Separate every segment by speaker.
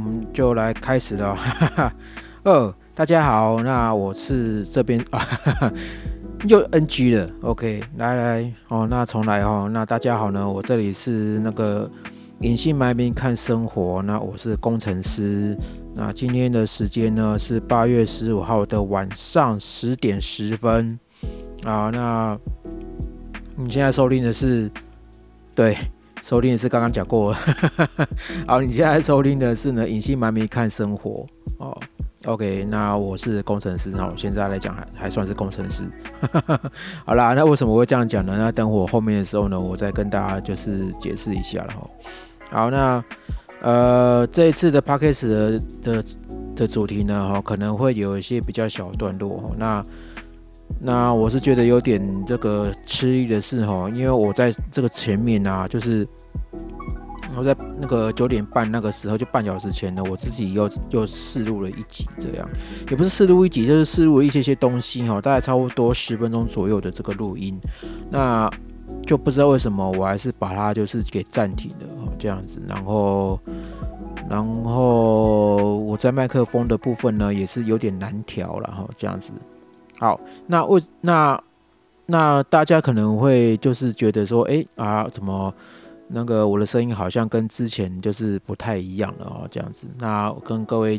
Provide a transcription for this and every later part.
Speaker 1: 我们就来开始了。二，大家好，那我是这边啊，又 NG 了。OK，来来哦，那重来哦。那大家好呢，我这里是那个隐姓埋名看生活。那我是工程师。那今天的时间呢是八月十五号的晚上十点十分。啊，那你现在收听的是对。收听的是刚刚讲过，好，你现在收听的是呢隐姓埋名看生活哦。OK，那我是工程师哈，现在来讲还还算是工程师。好啦，那为什么会这样讲呢？那等我后面的时候呢，我再跟大家就是解释一下了哈。好，那呃这一次的 p a c k a g e 的的的主题呢哈，可能会有一些比较小段落哈。那那我是觉得有点这个吃力的是哈，因为我在这个前面啊，就是我在那个九点半那个时候，就半小时前呢，我自己又又试录了一集，这样。也不是试录一集，就是试录了一些些东西哈，大概差不多十分钟左右的这个录音，那就不知道为什么我还是把它就是给暂停了这样子，然后然后我在麦克风的部分呢，也是有点难调了哈，这样子。好，那为那那大家可能会就是觉得说，哎啊，怎么那个我的声音好像跟之前就是不太一样了哦，这样子。那跟各位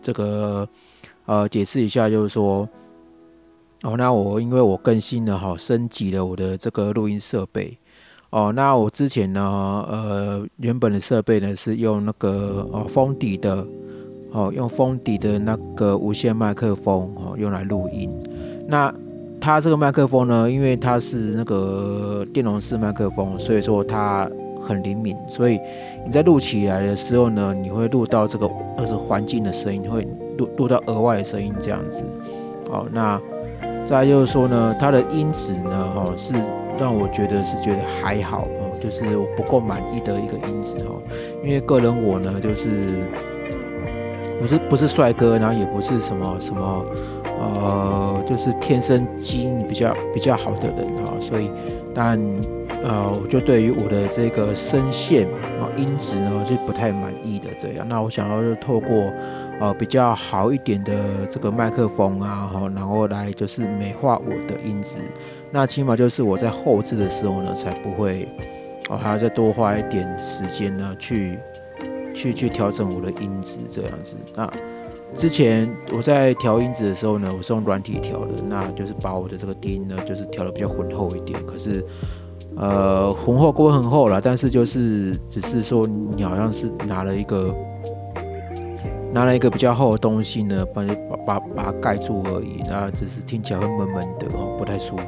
Speaker 1: 这个呃解释一下，就是说，哦，那我因为我更新了哈，升级了我的这个录音设备哦。那我之前呢，呃，原本的设备呢是用那个哦封底的。哦，用封底的那个无线麦克风哦，用来录音。那它这个麦克风呢，因为它是那个电容式麦克风，所以说它很灵敏。所以你在录起来的时候呢，你会录到这个就是环境的声音，会录录到额外的声音这样子。好，那再就是说呢，它的音质呢，哈，是让我觉得是觉得还好哦，就是我不够满意的一个音质哦。因为个人我呢，就是。不是不是帅哥，然后也不是什么什么，呃，就是天生基因比较比较好的人哈，所以但呃，我就对于我的这个声线啊音质呢就不太满意的这样。那我想要就透过呃比较好一点的这个麦克风啊哈，然后来就是美化我的音质。那起码就是我在后置的时候呢，才不会哦还要再多花一点时间呢去。去去调整我的音质这样子。那之前我在调音质的时候呢，我是用软体调的，那就是把我的这个低音呢，就是调的比较浑厚一点。可是，呃，浑厚归很厚了，但是就是只是说你好像是拿了一个拿了一个比较厚的东西呢，把把把把它盖住而已。那只是听起来会闷闷的哦，不太舒服。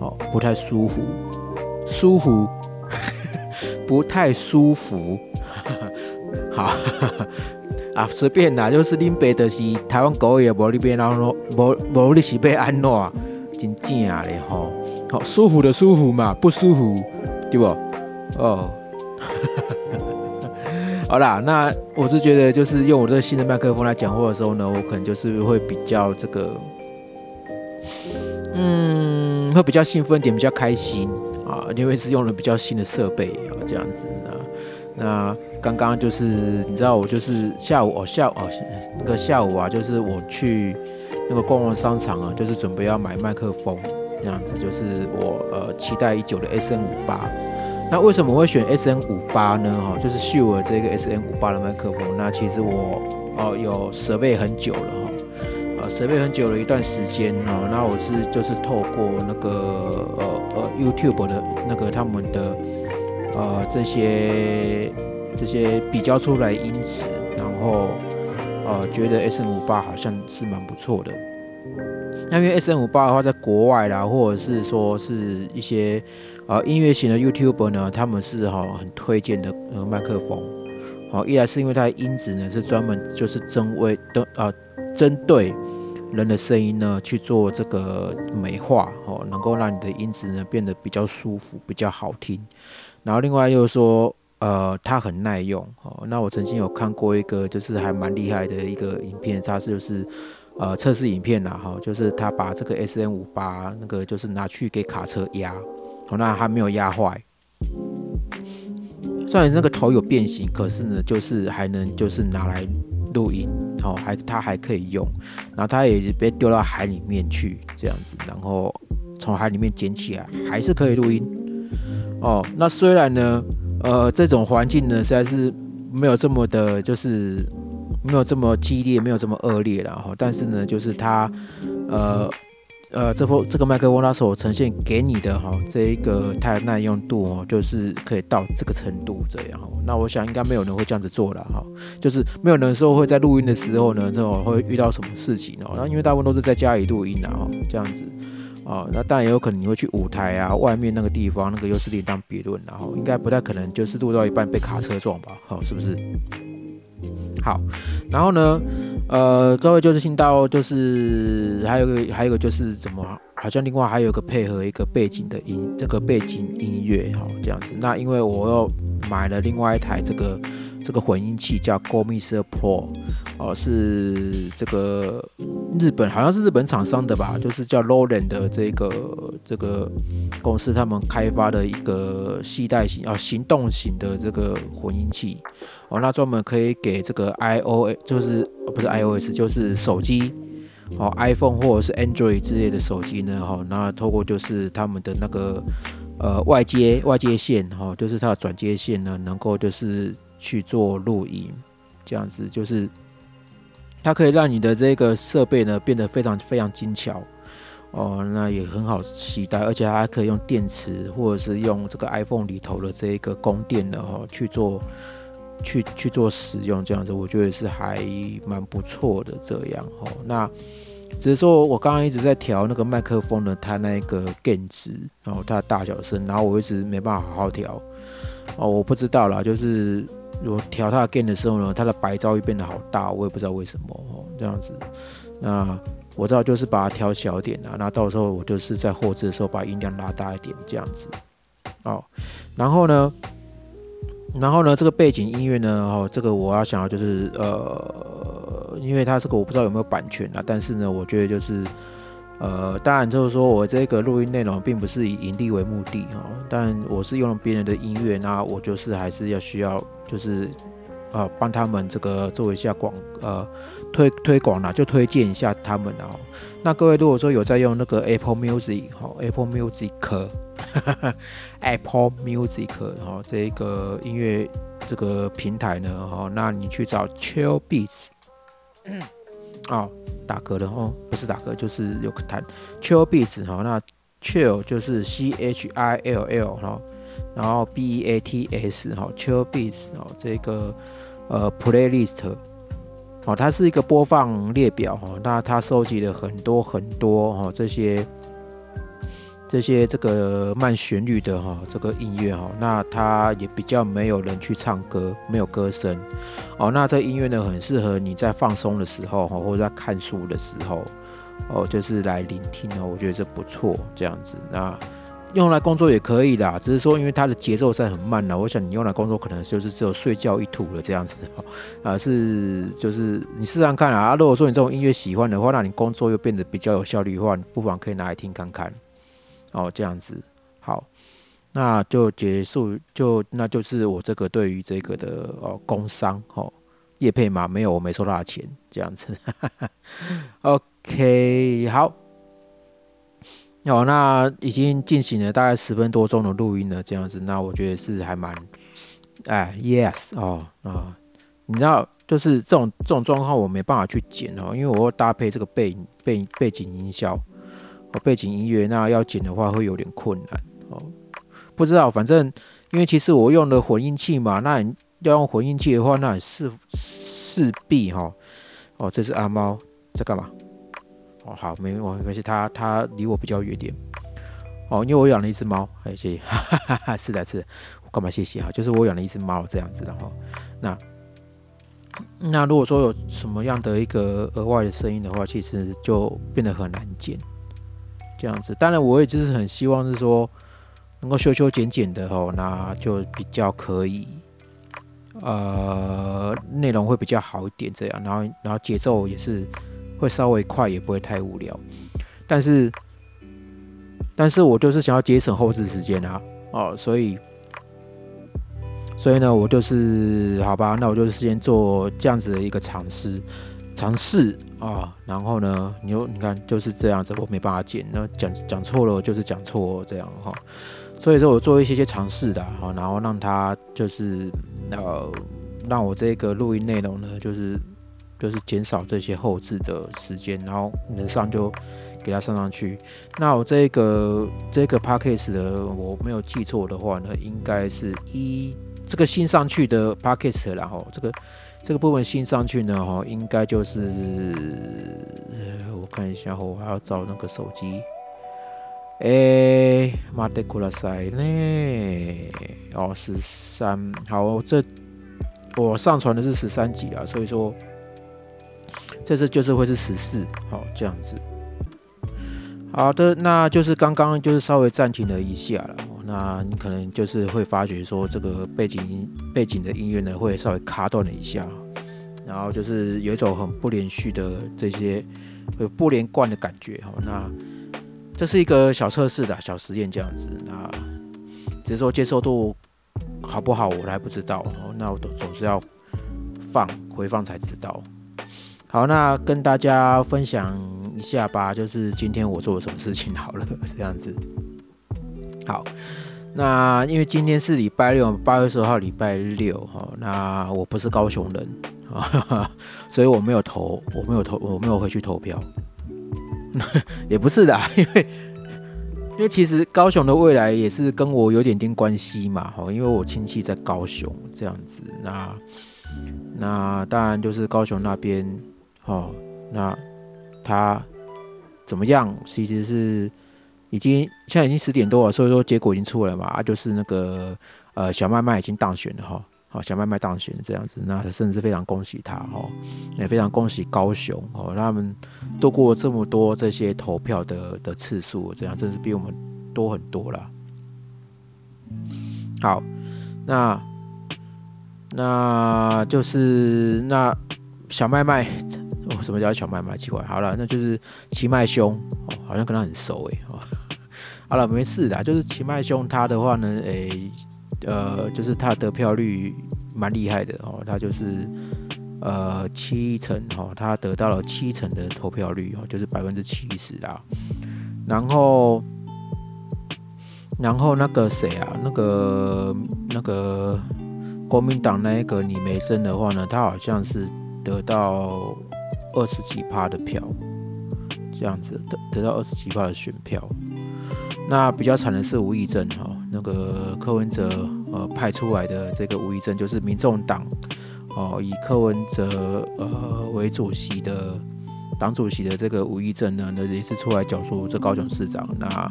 Speaker 1: 哦，不太舒服，舒服，不太舒服。好 啊，随便啦，就是恁爸就是台湾狗也无你边，然后无无你是被安怎，真正嘞吼，好舒服的舒服嘛，不舒服对不？哦，好啦，那我是觉得就是用我这个新的麦克风来讲话的时候呢，我可能就是会比较这个，嗯，会比较兴奋点，比较开心啊，因为是用了比较新的设备啊，这样子啊。那刚刚就是你知道我就是下午哦下午哦那个下午啊就是我去那个逛完商场啊就是准备要买麦克风这样子就是我呃期待已久的 S N 五八那为什么会选 S N 五八呢哈就是秀尔这个 S N 五八的麦克风那其实我哦有设备很久了哈呃设备很久了一段时间哦那我是就是透过那个呃呃 YouTube 的那个他们的。呃，这些这些比较出来音质，然后呃，觉得 S N 五八好像是蛮不错的。那因为 S N 五八的话，在国外啦，或者是说是一些呃音乐型的 YouTuber 呢，他们是哈很推荐的呃麦克风。好，一来是因为它的音质呢是专门就是针为的啊针对人的声音呢去做这个美化，哦，能够让你的音质呢变得比较舒服，比较好听。然后另外又说，呃，它很耐用哦。那我曾经有看过一个，就是还蛮厉害的一个影片，它是就是呃测试影片啦，哈，就是他把这个 S N 五八那个就是拿去给卡车压，哦，那还没有压坏，虽然那个头有变形，可是呢，就是还能就是拿来录音，哦，还它还可以用，然后它也被丢到海里面去这样子，然后从海里面捡起来还是可以录音，哦，那虽然呢，呃，这种环境呢实在是没有这么的，就是没有这么激烈，没有这么恶劣了哈，但是呢，就是它，呃。呃，这波这个麦克风它所呈现给你的哈，这一个它的耐用度哦，就是可以到这个程度这样。那我想应该没有人会这样子做了哈，就是没有人说会在录音的时候呢，这种会遇到什么事情哦。那因为大部分都是在家里录音的哈，这样子啊，那当然也有可能你会去舞台啊，外面那个地方那个又是另当别论，然后应该不太可能就是录到一半被卡车撞吧？好，是不是？好，然后呢，呃，各位就是听到，就是还有个，还有个就是怎么，好像另外还有一个配合一个背景的音，这个背景音乐，哈，这样子。那因为我又买了另外一台这个。这个混音器叫 Gomiser Pro，哦，是这个日本好像是日本厂商的吧，就是叫 Roland 的这个这个公司他们开发的一个系带型啊行动型的这个混音器，哦，那专门可以给这个 iOS 就是不是 iOS 就是手机，哦 iPhone 或者是 Android 之类的手机呢，哈，那透过就是他们的那个呃外接外接线，哈，就是它的转接线呢，能够就是。去做录音，这样子就是它可以让你的这个设备呢变得非常非常精巧哦，那也很好携带，而且还可以用电池或者是用这个 iPhone 里头的这一个供电的哈去做去去做使用，这样子我觉得是还蛮不错的这样哦。那只是说我刚刚一直在调那个麦克风的它那个 gain 值，然后它的大小声，然后我一直没办法好好调哦，我不知道啦，就是。我调它的 gain 的时候呢，它的白噪音变得好大，我也不知道为什么哦，这样子。那我知道就是把它调小点啊，那到时候我就是在后置的时候把音量拉大一点，这样子。哦，然后呢，然后呢，这个背景音乐呢，哦，这个我要想要就是呃，因为它这个我不知道有没有版权啊，但是呢，我觉得就是。呃，当然就是说我这个录音内容并不是以盈利为目的哈，但我是用了别人的音乐，那我就是还是要需要就是呃帮他们这个做一下广呃推推广啦，就推荐一下他们啊。那各位如果说有在用那个 Apple Music 哈，Apple Music，Apple Music 哈这个音乐这个平台呢哈，那你去找 Chill Beats，哦。打嗝的哦，不是打嗝，就是有个弹。Chill Beats 哈，那 Chill 就是 C H I L L 哈，然后 B E A T S 哈，Chill Beats 哦，这个呃 Playlist 哦，它是一个播放列表哈，那它收集了很多很多哈这些。这些这个慢旋律的哈，这个音乐哈，那它也比较没有人去唱歌，没有歌声哦。那这音乐呢，很适合你在放松的时候哈，或者在看书的时候哦，就是来聆听哦。我觉得这不错，这样子。那用来工作也可以啦，只是说因为它的节奏在很慢呢，我想你用来工作可能就是只有睡觉一途了这样子 啊，是就是你试试看啊。如果说你这种音乐喜欢的话，那你工作又变得比较有效率的话，你不妨可以拿来听看看。哦，这样子好，那就结束，就那就是我这个对于这个的哦工商哦叶配嘛，没有，我没收他钱，这样子。OK，好，哦，那已经进行了大概十分多钟的录音了，这样子，那我觉得是还蛮，哎，Yes，哦啊，你知道，就是这种这种状况我没办法去剪哦，因为我要搭配这个背背背景音效。哦背景音乐那要剪的话会有点困难哦，不知道，反正因为其实我用的混音器嘛，那要用混音器的话，那势势必哈哦，这是阿猫在干嘛？哦，好，没没关系，它它离我比较远点哦，因为我养了一只猫，哎，谢谢，哈哈哈，是的，是，我干嘛谢谢哈？就是我养了一只猫这样子的哈，那那如果说有什么样的一个额外的声音的话，其实就变得很难剪。这样子，当然我也就是很希望是说能够修修剪剪的哦，那就比较可以，呃，内容会比较好一点这样，然后然后节奏也是会稍微快，也不会太无聊。但是，但是我就是想要节省后置时间啊，哦，所以，所以呢，我就是好吧，那我就是先做这样子的一个尝试，尝试啊，然后呢，你又你看就是这样子，我没办法剪，那讲讲错了就是讲错这样哈，所以说我做一些些尝试的哈，然后让他就是呃，让我这个录音内容呢，就是就是减少这些后置的时间，然后能上就给它上上去。那我这个这个 p a c k a g e 的，我没有记错的话呢，应该是一。这个新上去的 p a c k e t 然后这个这个部分新上去呢，哈，应该就是我看一下，我还要找那个手机，哎，马德库拉塞呢？哦，十三，好，这我上传的是十三集啊，所以说这次就是会是十四，好，这样子。好的，那就是刚刚就是稍微暂停了一下了。那你可能就是会发觉说，这个背景背景的音乐呢，会稍微卡断了一下，然后就是有一种很不连续的这些不连贯的感觉哈。那这是一个小测试的小实验这样子，那只是说接受度好不好，我还不知道哦。那我都总是要放回放才知道。好，那跟大家分享一下吧，就是今天我做了什么事情好了，这样子。好，那因为今天是礼拜六，八月十号礼拜六哈，那我不是高雄人啊，所以我没有投，我没有投，我没有回去投票，也不是的，因为因为其实高雄的未来也是跟我有点点关系嘛，哈，因为我亲戚在高雄这样子，那那当然就是高雄那边，哦，那他怎么样，其实是。已经现在已经十点多了，所以说结果已经出来了嘛，啊，就是那个呃小麦麦已经当选了哈，好小麦麦当选这样子，那甚至非常恭喜他哈，也非常恭喜高雄哦，他们度过这么多这些投票的的次数，这样真是比我们多很多了。好，那那就是那小麦麦，什么叫小麦麦？奇怪，好了，那就是奇麦兄哦，好像跟他很熟诶。哦。好了，没事的，就是奇迈兄他的话呢，诶，呃，就是他得票率蛮厉害的哦，他就是呃七成哈，他得到了七成的投票率哦，就是百分之七十啊。然后，然后那个谁啊，那个那个国民党那一个李梅珍的话呢，他好像是得到二十几趴的票，这样子得得到二十几趴的选票。那比较惨的是吴益政哈，那个柯文哲呃派出来的这个吴益政，就是民众党哦以柯文哲呃为主席的党主席的这个吴益政呢，那也是出来角逐这高雄市长，那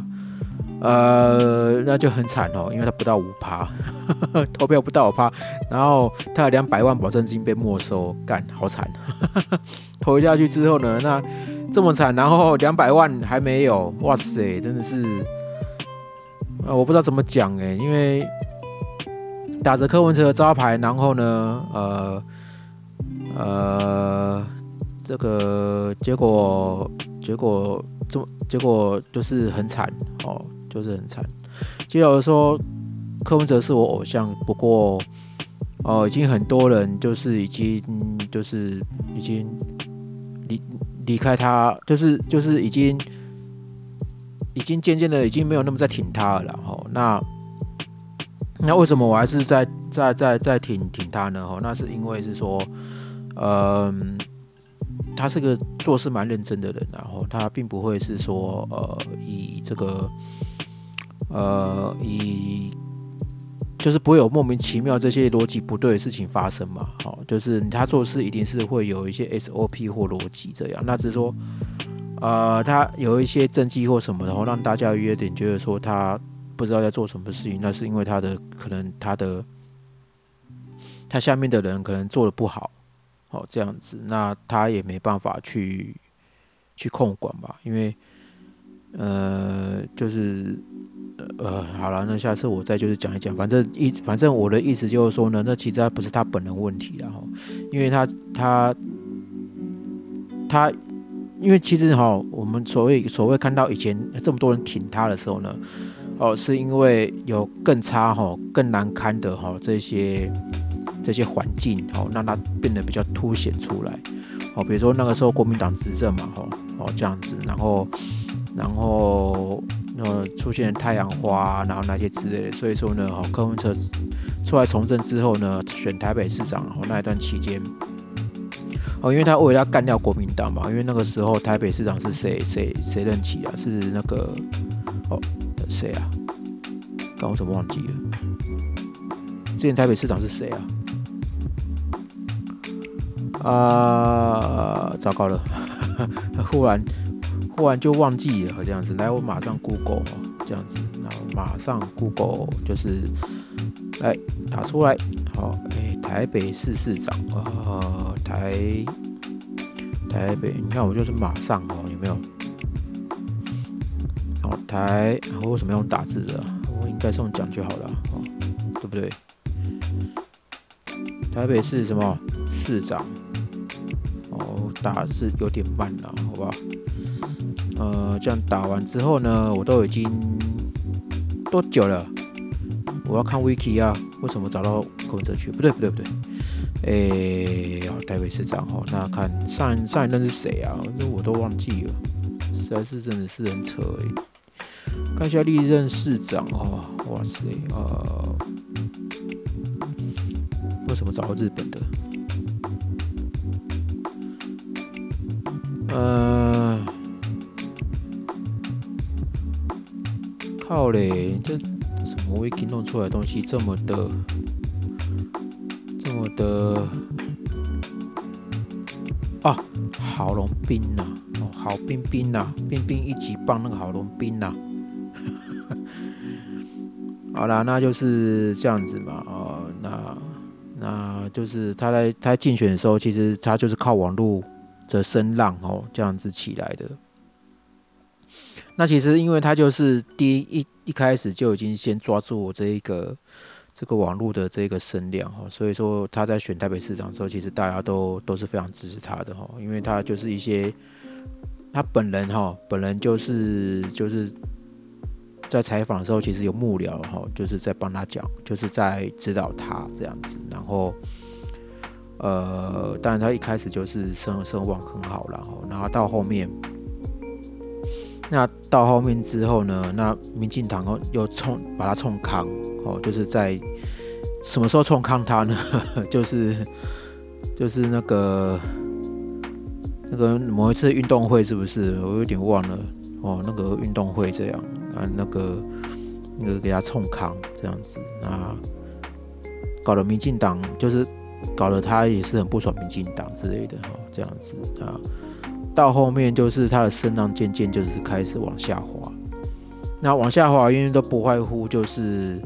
Speaker 1: 呃那就很惨哦，因为他不到五趴，投票不到五趴，然后他的两百万保证金被没收，干好惨，投下去之后呢，那这么惨，然后两百万还没有，哇塞，真的是。呃，我不知道怎么讲哎，因为打着柯文哲的招牌，然后呢，呃呃，这个结果结果这么结果就是很惨哦，就是很惨。记得我说柯文哲是我偶像，不过哦，已经很多人就是已经就是已经离离开他，就是就是已经。已经渐渐的，已经没有那么在挺他了然后。那那为什么我还是在在在在挺挺他呢？哈，那是因为是说，嗯，他是个做事蛮认真的人，然后他并不会是说，呃，以这个，呃，以就是不会有莫名其妙这些逻辑不对的事情发生嘛。好，就是他做事一定是会有一些 SOP 或逻辑这样。那只是说。呃，他有一些政绩或什么，然后让大家有点觉得说他不知道在做什么事情，那是因为他的可能他的他下面的人可能做的不好，好这样子，那他也没办法去去控管吧，因为呃，就是呃，好了，那下次我再就是讲一讲，反正意反正我的意思就是说呢，那其实他不是他本人问题，然后因为他他他。因为其实哈，我们所谓所谓看到以前这么多人挺他的时候呢，哦，是因为有更差哈、更难堪的哈这些这些环境，哦，让他变得比较凸显出来。哦，比如说那个时候国民党执政嘛，哦，哦这样子，然后然后呃出现太阳花，然后那些之类的，所以说呢，哦柯文哲出来从政之后呢，选台北市长，哦那一段期间。哦，因为他为了要干掉国民党嘛，因为那个时候台北市长是谁谁谁任期啊？是那个哦谁啊？刚我怎么忘记了？之前台北市长是谁啊？啊，糟糕了，忽然忽然就忘记了这样子。来，我马上 Google 这样子，然后马上 Google 就是来打出来。好，哎，台北市市长，呃，台台北，你看我就是马上哦，有没有？好，台，我为什么要用打字的？我应该是用讲就好了，哦，对不对？台北市什么市长？哦，打字有点慢了，好不好？呃，这样打完之后呢，我都已经多久了？我要看 wiki 啊，为什么找到柯文哲去？不对，不对，不对。哎，好，台北市长哦，那看上上一任是谁啊？那我都忘记了，实在是真的是很扯诶。看一下历任市长哦，哇塞，呃，为什么找到日本的？呃，什么 wiki 弄出来的东西这么的，这么的啊？郝龙斌呐，哦，郝冰冰呐，冰冰一级棒那个郝龙斌呐。好啦，那就是这样子嘛，哦，那那就是他在他竞选的时候，其实他就是靠网络。的声浪哦，这样子起来的。那其实，因为他就是第一一开始就已经先抓住我这一个这个网络的这个声量哈，所以说他在选台北市长的时候，其实大家都都是非常支持他的哈，因为他就是一些他本人哈，本人就是就是在采访的时候，其实有幕僚哈，就是在帮他讲，就是在指导他这样子，然后。呃，当然他一开始就是声声望很好，然后，然后到后面，那到后面之后呢，那民进党哦又冲把他冲康哦，就是在什么时候冲康他呢？就是就是那个那个某一次运动会是不是？我有点忘了哦，那个运动会这样啊，那个那个给他冲康这样子啊，搞得民进党就是。搞得他也是很不爽民进党之类的哈，这样子啊，到后面就是他的声浪渐渐就是开始往下滑。那往下滑，因为都不外乎就是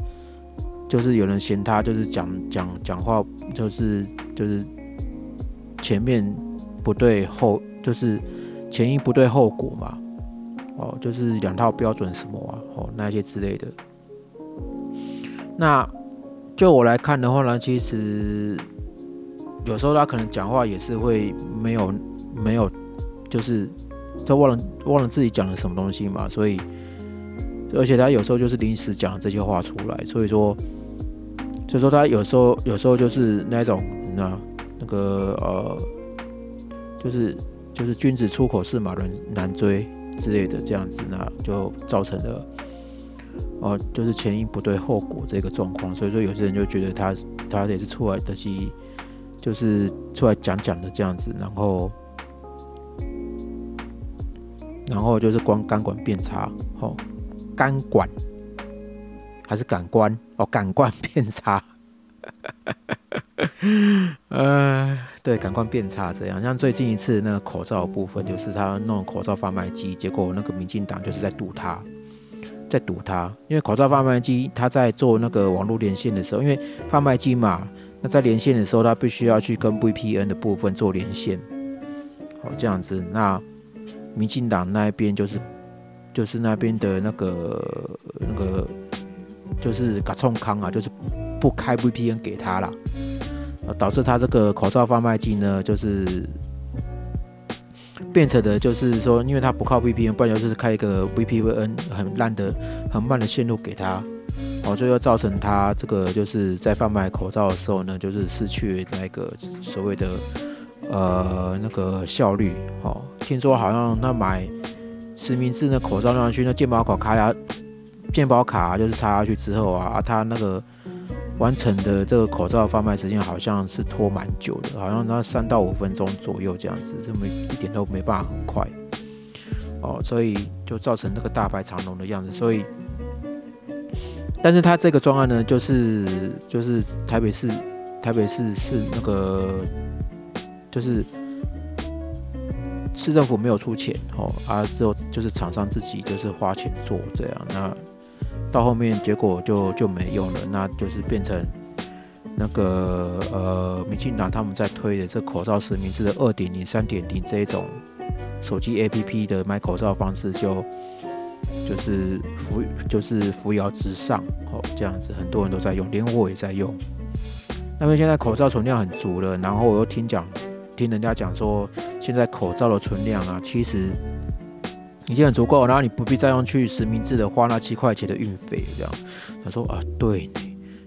Speaker 1: 就是有人嫌他就是讲讲讲话就是就是前面不对后就是前因不对后果嘛，哦，就是两套标准什么啊，哦那些之类的。那就我来看的话呢，其实。有时候他可能讲话也是会没有没有，就是他忘了忘了自己讲了什么东西嘛，所以而且他有时候就是临时讲这些话出来，所以说所以说他有时候有时候就是那种那那个呃，就是就是君子出口是马人难追之类的这样子，那就造成了哦，就是前因不对后果这个状况，所以说有些人就觉得他他也是出来的机。就是出来讲讲的这样子，然后，然后就是光钢管变差，哦，钢管还是感官哦，感官变差，呃，对，感官变差这样。像最近一次那个口罩部分，就是他弄口罩贩卖机，结果那个民进党就是在堵他，在堵他，因为口罩贩卖机他在做那个网络连线的时候，因为贩卖机嘛。那在连线的时候，他必须要去跟 VPN 的部分做连线，好这样子。那民进党那边就是就是那边的那个那个就是嘎冲康啊，就是不开 VPN 给他了，导致他这个口罩贩卖机呢，就是变成的就是说，因为他不靠 VPN，不然就是开一个 VPN 很烂的、很慢的线路给他，哦，所以要造成他这个就是在贩卖口罩的时候呢，就是失去那个所谓的呃那个效率。哦，听说好像他买实名制的口罩上去，那健保卡卡呀，健保卡就是插下去之后啊，他那个。完成的这个口罩贩卖时间好像是拖蛮久的，好像那三到五分钟左右这样子，这么一点都没办法很快哦，所以就造成那个大排长龙的样子。所以，但是他这个专案呢，就是就是台北市台北市是那个就是市政府没有出钱哦，啊之后就是厂商自己就是花钱做这样那。到后面结果就就没用了，那就是变成那个呃，民进党他们在推的这口罩实名制的二点零、三点零这一种手机 APP 的买口罩方式，就就是扶就是扶摇直上哦，这样子很多人都在用，连我也在用。那么现在口罩存量很足了，然后我又听讲听人家讲说，现在口罩的存量啊，其实。已经很足够，然后你不必再用去实名制的花那七块钱的运费，这样。他说啊，对，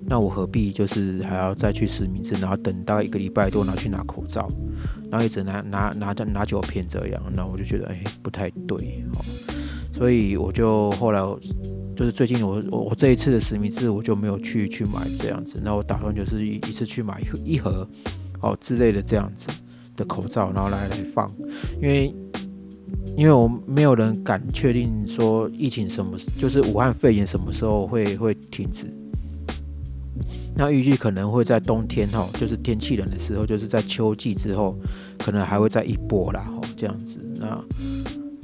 Speaker 1: 那我何必就是还要再去实名制，然后等到一个礼拜多拿去拿口罩，然后一直拿拿拿着拿九片这样，那我就觉得哎不太对，哦，所以我就后来就是最近我我我这一次的实名制我就没有去去买这样子，那我打算就是一一次去买一盒哦之类的这样子的口罩，然后来来放，因为。因为我们没有人敢确定说疫情什么，就是武汉肺炎什么时候会会停止。那预计可能会在冬天哈，就是天气冷的时候，就是在秋季之后，可能还会再一波啦哈，这样子。那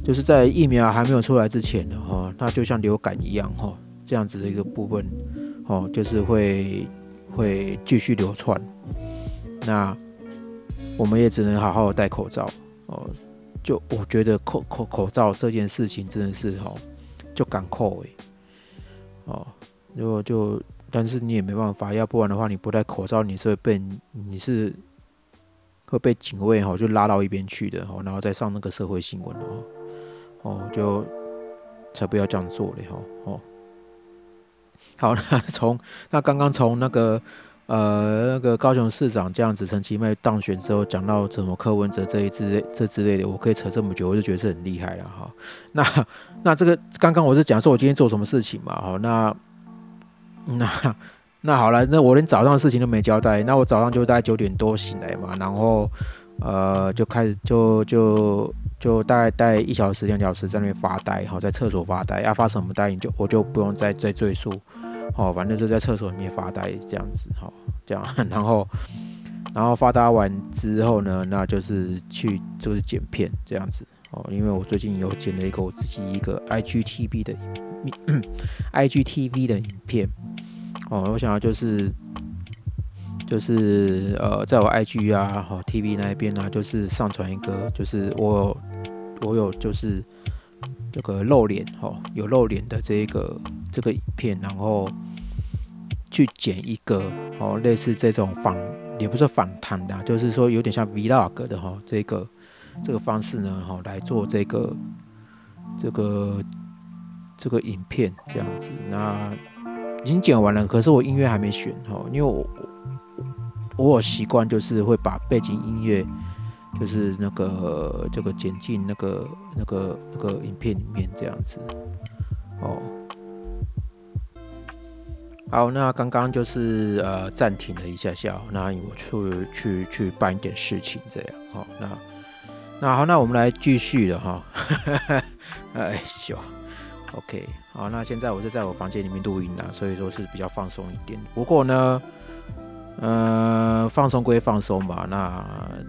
Speaker 1: 就是在疫苗还没有出来之前的哈，那就像流感一样哈，这样子的一个部分哦，就是会会继续流窜。那我们也只能好好戴口罩哦。就我觉得口口口罩这件事情真的是哦，就敢扣诶，哦，如果就但是你也没办法，要不然的话你不戴口罩，你是会被你是会被警卫哈就拉到一边去的哦，然后再上那个社会新闻哦，哦就才不要这样做嘞哈哦，好，那从那刚刚从那个。呃，那个高雄市长这样子，陈其迈当选之后，讲到怎么柯文哲这一之类这之类的，我可以扯这么久，我就觉得是很厉害了哈。那 那这个刚刚我是讲说我今天做什么事情嘛，哈，那 那那好了，那我连早上的事情都没交代，那我早上就大概九点多醒来嘛，然后呃就开始就就就大概待一小时两小时在那边发呆，哈，在厕所发呆，要发什么呆你就我就不用再再赘述。哦，反正就在厕所里面发呆这样子，哈，这样，然后，然后发呆完之后呢，那就是去就是剪片这样子，哦，因为我最近有剪了一个我自己一个 IGTV 的 IGTV 的影片，哦，我想要就是就是呃，在我 IG 啊，好 TV 那一边呢，就是上传一个，就是我我有就是这个露脸，哈，有露脸的这一个这个影片，然后。去剪一个哦，类似这种访，也不是访谈的，就是说有点像 vlog 的哈，这个这个方式呢，哈，来做这个这个这个影片这样子。那已经剪完了，可是我音乐还没选哈，因为我我有习惯就是会把背景音乐就是那个这个剪进那个那个那个影片里面这样子哦。好，那刚刚就是呃暂停了一下下，那我去去去办一点事情，这样好，那那好，那我们来继续了哈，哎笑，OK，好，那现在我是在我房间里面录音啊，所以说是比较放松一点。不过呢，呃，放松归放松吧，那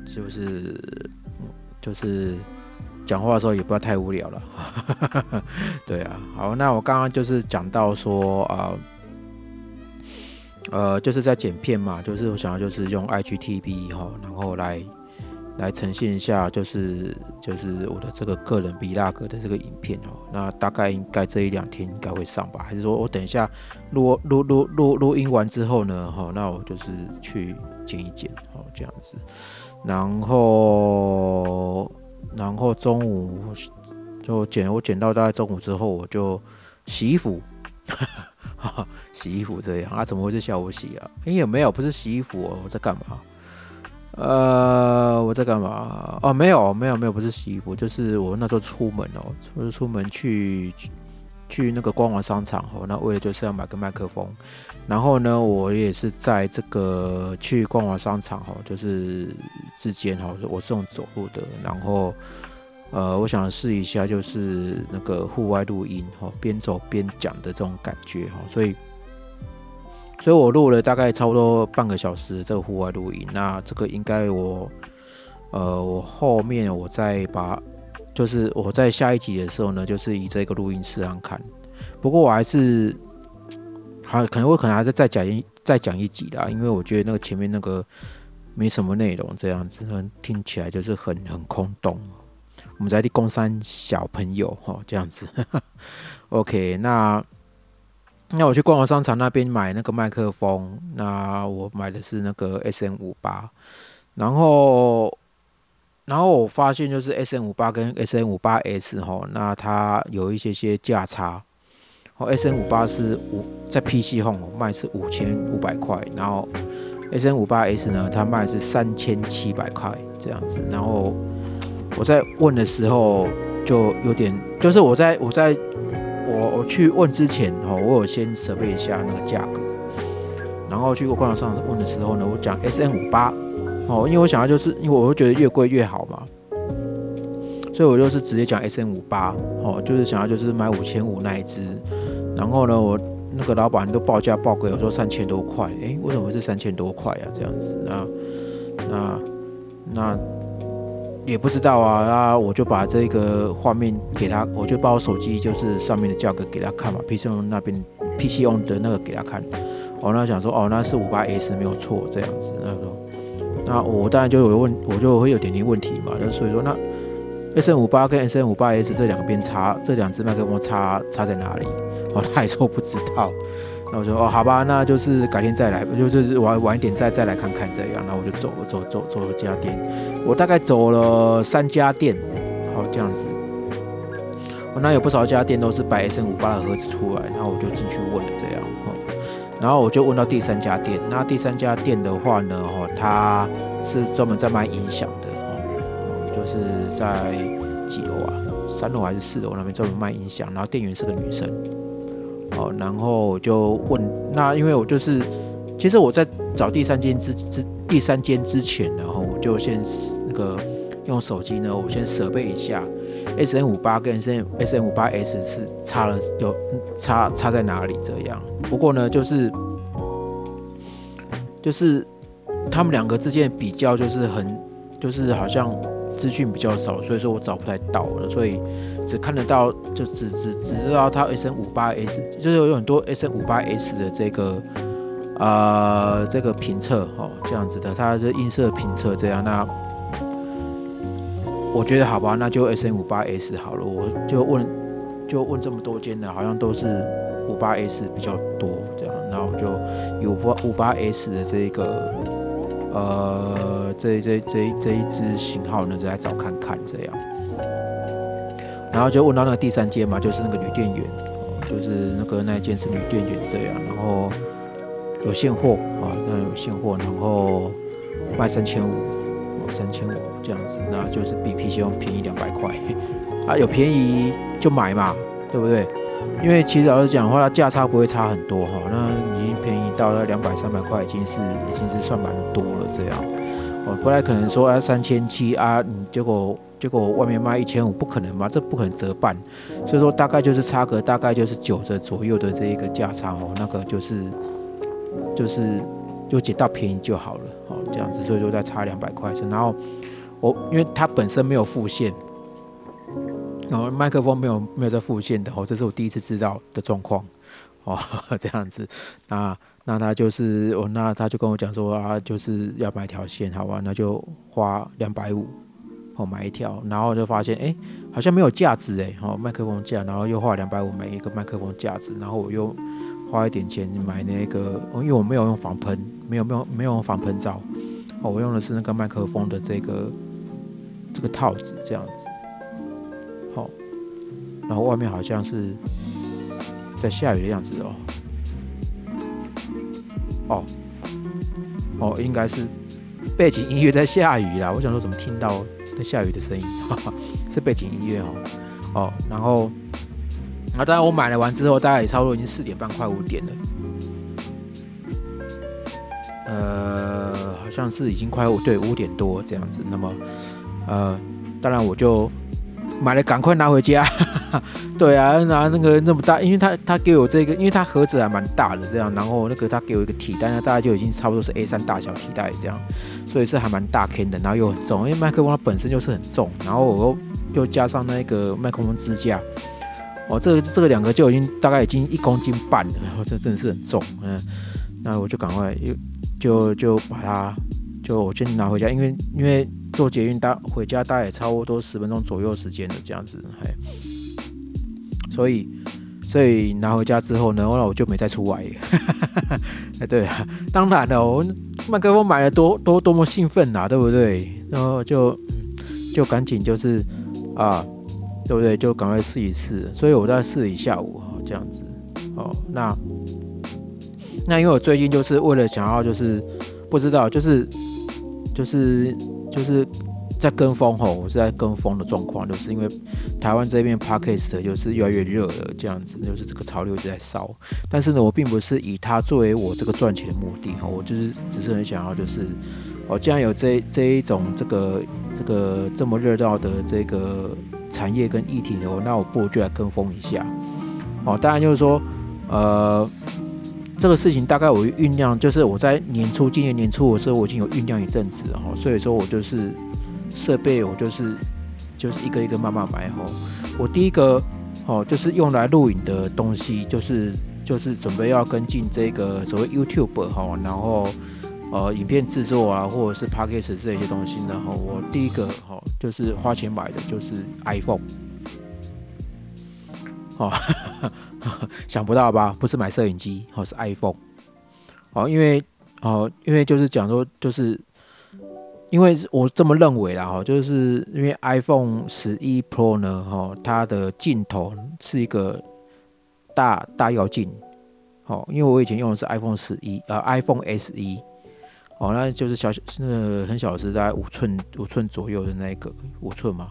Speaker 1: 就是就是讲话的时候也不要太无聊了，对啊，好，那我刚刚就是讲到说啊。呃，就是在剪片嘛，就是我想要就是用 IGTV 哈，然后来来呈现一下，就是就是我的这个个人 Vlog 的这个影片哦。那大概应该这一两天应该会上吧？还是说我等一下录录录录录音完之后呢？哈，那我就是去剪一剪哦，这样子。然后然后中午就剪，我剪到大概中午之后，我就洗衣服，洗衣服这样啊？怎么会是下午洗啊？哎，有没有？不是洗衣服，哦我在干嘛？呃，我在干嘛？哦，没有，没有，没有，不是洗衣服，就是我那时候出门哦，我是出门去去那个光华商场哦，那为了就是要买个麦克风。然后呢，我也是在这个去逛完商场哦，就是之间哈，我是用走路的。然后，呃，我想试一下，就是那个户外录音哈，边走边讲的这种感觉哈。所以，所以我录了大概差不多半个小时这个户外录音。那这个应该我，呃，我后面我再把，就是我在下一集的时候呢，就是以这个录音试上看。不过我还是。好，可能我可能还是再讲一再讲一集啦，因为我觉得那个前面那个没什么内容，这样子听起来就是很很空洞。我们在第公山小朋友哈，这样子。OK，那那我去逛完商场那边买那个麦克风，那我买的是那个 S N 五八，然后然后我发现就是 S N 五八跟 S N 五八 S 哈，那它有一些些价差。哦，S N 五八是五在 P C 控卖是五千五百块，然后 S N 五八 S 呢，它卖是三千七百块这样子。然后我在问的时候就有点，就是我在我在我我去问之前哦，我有先设备一下那个价格，然后去过官网上问的时候呢，我讲 S N 五八哦，因为我想要就是因为我会觉得越贵越好嘛，所以我就是直接讲 S N 五八哦，就是想要就是买五千五那一只。然后呢，我那个老板都报价报给我说三千多块，诶，为什么是三千多块啊？这样子，那那那也不知道啊。那我就把这个画面给他，我就把我手机就是上面的价格给他看嘛，PC 用那边 PC 用的那个给他看。哦，那想说哦，那是五八 S 没有错，这样子。那说，那我当然就有问，我就会有点点问题嘛。那所以说那。S N 五八跟 S N 五八 S 这两边差，这两只麦克风差差在哪里？哦，他还说不知道。那我说哦，好吧，那就是改天再来，就就是晚晚一点再再来看看这样。那我就走走走走了家店，我大概走了三家店，好这样子。我那有不少家店都是摆 S N 五八的盒子出来，然后我就进去问了这样。然后我就问到第三家店，那第三家店的话呢，哦，它是专门在卖音响的。哦就是在几楼啊？三楼还是四楼那边专门卖音响，然后店员是个女生。好，然后就问那，因为我就是，其实我在找第三间之之第三间之前，然后我就先那个用手机呢，我先设备一下 S N 五八跟 S N S N 五八 S 是差了有差差在哪里这样。不过呢，就是就是他们两个之间比较就是很就是好像。资讯比较少，所以说我找不太到了，所以只看得到，就只只只知道它 S N 五八 S，就是有很多 S N 五八 S 的这个啊这个评测哦，这样子的，它是音色评测这样。那我觉得好吧，那就 S N 五八 S 好了，我就问就问这么多间的，好像都是五八 S 比较多这样，然后就有八五八 S 的这个。呃，这这这这一只型号呢，再来找看看这样，然后就问到那个第三间嘛，就是那个女店员，就是那个那一间是女店员这样，然后有现货啊，那有现货，然后卖三千五，三千五这样子，那就是比 PC 用便宜两百块 啊，有便宜就买嘛，对不对？因为其实老实讲的话，价差不会差很多哈，那到了两百三百块，已经是已经是算蛮多了这样。哦，不然可能说啊三千七啊，你结果结果外面卖一千五，不可能嘛，这不可能折半。所以说大概就是差个大概就是九折左右的这一个价差哦，那个就是就是就捡到便宜就好了哦，这样子，所以说再差两百块钱。然后我因为它本身没有付现。然后麦克风没有没有在复线的哦，这是我第一次知道的状况哦，这样子，那那他就是哦，那他就跟我讲说啊，就是要买条线，好吧，那就花两百五哦买一条，然后就发现哎，好像没有架子哎，哦麦克风架，然后又花两百五买一个麦克风架子，然后我又花一点钱买那个，因为我没有用防喷，没有没有没有用防喷罩，哦，我用的是那个麦克风的这个。这个套子这样子，好，然后外面好像是在下雨的样子哦，哦，哦，应该是背景音乐在下雨啦。我想说怎么听到在下雨的声音，哈哈 是背景音乐哦，哦，然后，那当然我买了完之后，大概也差不多已经四点半快五点了。呃，好像是已经快五对五点多这样子。那么，呃，当然我就买了，赶快拿回家。对啊，拿那个那么大，因为他他给我这个，因为他盒子还蛮大的这样。然后那个他给我一个提袋，大概就已经差不多是 A 三大小提袋这样，所以是还蛮大 K 的，然后又很重，因为麦克风它本身就是很重，然后我又又加上那个麦克风支架，哦，这个这个两个就已经大概已经一公斤半了，然后这真的是很重，嗯，那我就赶快又。就就把它，就我先拿回家，因为因为坐捷运大回家大概也差不多十分钟左右时间的这样子，嘿，所以所以拿回家之后呢，后来我就没再出来，哎，对啊，当然了，我麦克风买了多多多么兴奋呐，对不对？然后就就赶紧就是啊，对不对？就赶快试一试，所以我在试一下午这样子，哦，那。那因为我最近就是为了想要，就是不知道，就是就是就是在跟风吼，我是在跟风的状况，就是因为台湾这边 podcast 就是越来越热了，这样子，就是这个潮流一直在烧。但是呢，我并不是以它作为我这个赚钱的目的哈，我就是只是很想要，就是哦，既然有这这一种这个这个这么热闹的这个产业跟议题哦，那我不如就来跟风一下。哦，当然就是说，呃。这个事情大概我酝酿，就是我在年初今年年初的时候，我已经有酝酿一阵子哈，所以说我就是设备，我就是就是一个一个慢慢买哈。我第一个哦，就是用来录影的东西，就是就是准备要跟进这个所谓 YouTube 哈，然后呃影片制作啊，或者是 Podcast 这些东西呢哈。我第一个哈就是花钱买的就是 iPhone，哦。想不到吧？不是买摄影机，哦，是 iPhone，哦，因为哦，因为就是讲说，就是因为我这么认为啦，哈，就是因为 iPhone 十一 Pro 呢，哈，它的镜头是一个大大妖镜，哦，因为我以前用的是 iPhone 十一，呃，iPhone SE，，哦，那就是小小，那很小，是在五寸五寸左右的那个五寸嘛。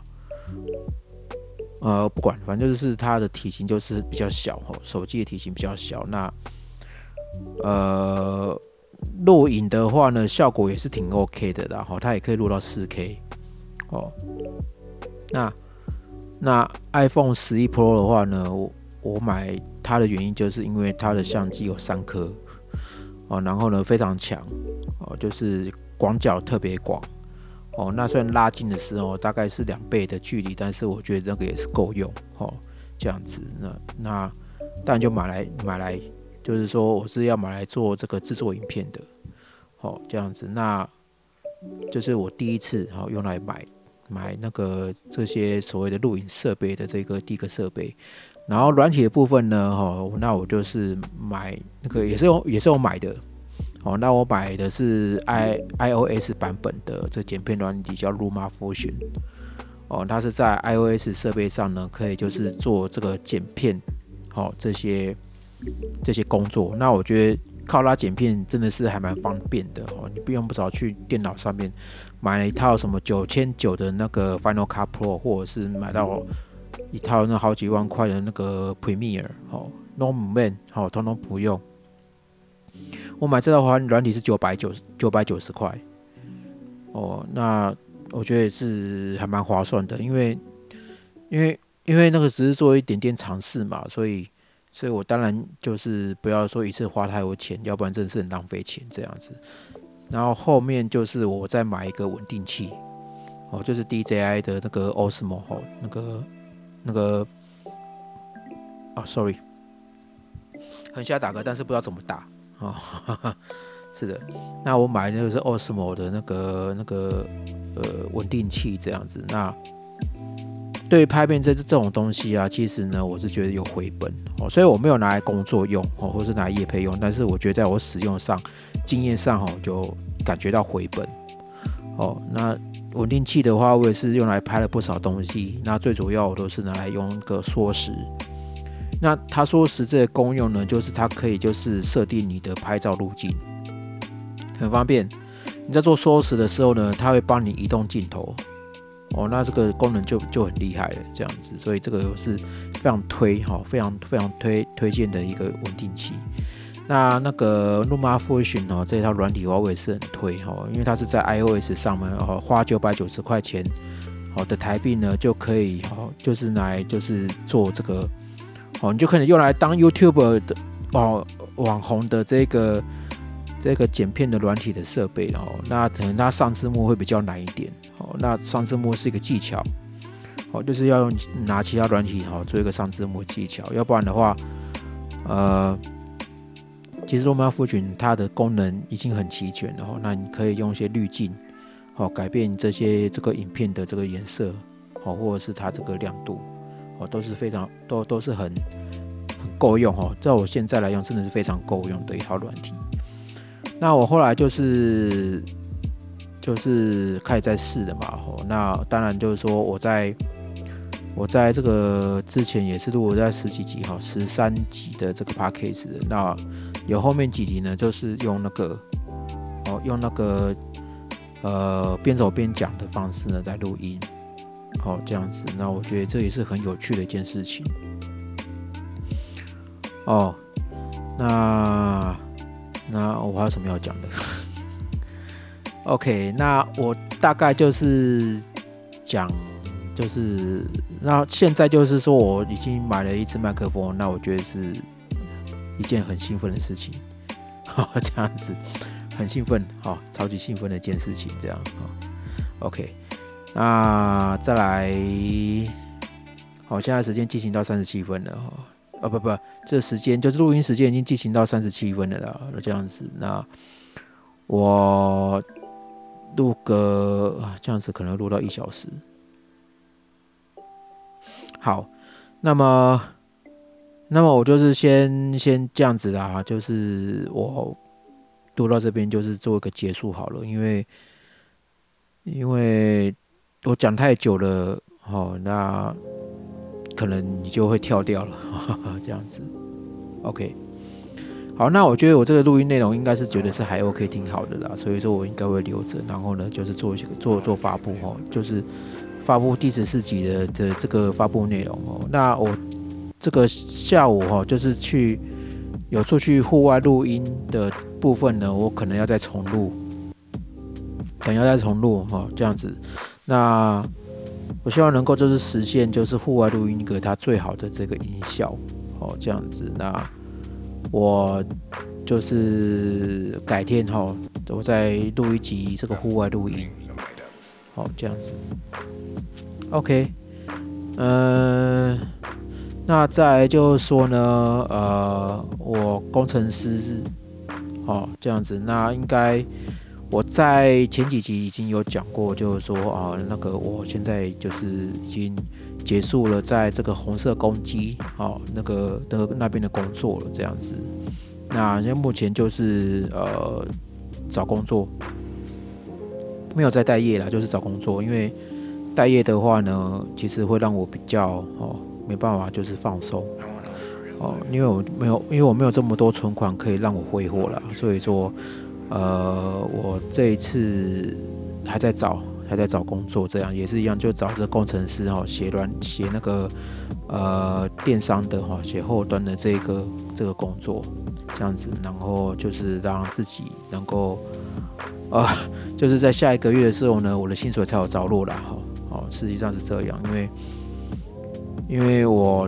Speaker 1: 呃，不管，反正就是它的体型就是比较小哦，手机的体型比较小。那呃，录影的话呢，效果也是挺 OK 的，然后它也可以录到四 K 哦。那那 iPhone 十一 Pro 的话呢，我我买它的原因就是因为它的相机有三颗哦，然后呢非常强哦，就是广角特别广。哦，那虽然拉近的时候大概是两倍的距离，但是我觉得那个也是够用哦。这样子，那那当然就买来买来，就是说我是要买来做这个制作影片的。哦，这样子，那就是我第一次好用来买买那个这些所谓的录影设备的这个第一个设备。然后软体的部分呢，哈，那我就是买那个也是用也是我买的。哦，那我买的是 i iOS 版本的这剪片软体叫 LumaFusion。哦，它是在 iOS 设备上呢，可以就是做这个剪片，哦这些这些工作。那我觉得靠它剪片真的是还蛮方便的哦，你不用不着去电脑上面买了一套什么九千九的那个 Final Cut Pro，或者是买到一套那好几万块的那个 Premiere，哦，Norman，好，通通不用。我买这套环软体是九百九十九百九十块，哦，那我觉得也是还蛮划算的，因为因为因为那个只是做一点点尝试嘛，所以所以我当然就是不要说一次花太多钱，要不然真的是很浪费钱这样子。然后后面就是我再买一个稳定器，哦，就是 DJI 的那个 Osmo 哦，那个那个啊，sorry，很想打嗝，但是不知道怎么打。哦，是的，那我买那个是 Osmo 的那个那个呃稳定器这样子。那对于拍片这这种东西啊，其实呢，我是觉得有回本哦，所以我没有拿来工作用哦，或是拿来夜配用。但是我觉得在我使用上、经验上哦，就感觉到回本哦。那稳定器的话，我也是用来拍了不少东西。那最主要我都是拿来用个缩时。那它缩时这个功用呢，就是它可以就是设定你的拍照路径，很方便。你在做缩时的时候呢，它会帮你移动镜头。哦，那这个功能就就很厉害了，这样子。所以这个是非常推哈，非常非常推推荐的一个稳定器。那那个 Luma Fusion 哦，这一套软体我也是很推哈，因为它是在 iOS 上面哦，花九百九十块钱好的台币呢，就可以哦，就是来就是做这个哦，你就可以用来当 YouTube 的哦网红的这个这个剪片的软体的设备哦。那可能它上字幕会比较难一点哦，那上字幕是一个技巧哦，就是要用拿其他软体哈做一个上字幕技巧，要不然的话呃。其实罗马夫群它的功能已经很齐全了哦，那你可以用一些滤镜，好改变这些这个影片的这个颜色，好或者是它这个亮度，哦都是非常都都是很很够用哦，在我现在来用真的是非常够用的一套软体。那我后来就是就是开始在试的嘛，哦那当然就是说我在我在这个之前也是录我在十几集哈十三集的这个 p a c k a g e 的那。有后面几集呢，就是用那个哦，用那个呃边走边讲的方式呢在录音，好这样子，那我觉得这也是很有趣的一件事情。哦，那那我还有什么要讲的？OK，那我大概就是讲，就是那现在就是说我已经买了一支麦克风，那我觉得是。一件很兴奋的事情，哈，这样子很兴奋，哈，超级兴奋的一件事情，这样，哈，OK，那再来，好，现在时间进行到三十七分了，哈，哦不不，这时间就是录音时间已经进行到三十七分了啦，这样子，那我录个这样子可能录到一小时，好，那么。那么我就是先先这样子啦，就是我录到这边就是做一个结束好了，因为因为我讲太久了，哦，那可能你就会跳掉了，这样子。OK，好，那我觉得我这个录音内容应该是觉得是还 OK 挺好的啦，所以说我应该会留着，然后呢就是做一些做做发布哦，就是发布第十四集的的这个发布内容哦，那我。这个下午哈，就是去有出去户外录音的部分呢，我可能要再重录，可能要再重录哈，这样子。那我希望能够就是实现，就是户外录音一个它最好的这个音效哦，这样子。那我就是改天哈，我再录一集这个户外录音，好，这样子。OK，嗯。那再就是说呢，呃，我工程师，哦，这样子，那应该我在前几集已经有讲过，就是说啊，那个我现在就是已经结束了在这个红色攻击，哦，那个的那边的工作了，这样子。那现在目前就是呃找工作，没有在待业了，就是找工作，因为待业的话呢，其实会让我比较哦。没办法，就是放松哦，因为我没有，因为我没有这么多存款可以让我挥霍了，所以说，呃，我这一次还在找，还在找工作，这样也是一样，就找这工程师哈，写软写那个呃电商的哈，写后端的这个这个工作，这样子，然后就是让自己能够，呃，就是在下一个月的时候呢，我的薪水才有着落了哈，哦，实际上是这样，因为。因为我，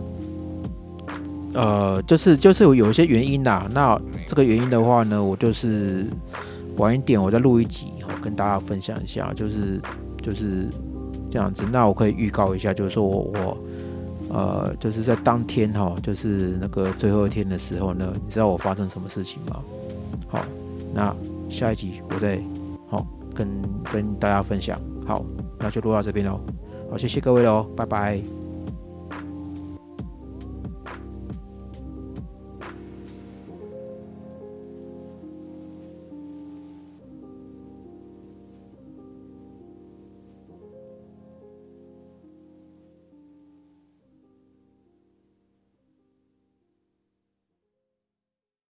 Speaker 1: 呃，就是就是有有一些原因啦。那这个原因的话呢，我就是晚一点我再录一集，哦，跟大家分享一下，就是就是这样子。那我可以预告一下，就是说我我呃，就是在当天哈，就是那个最后一天的时候呢，你知道我发生什么事情吗？好，那下一集我再好跟跟大家分享。好，那就录到这边喽。好，谢谢各位喽，拜拜。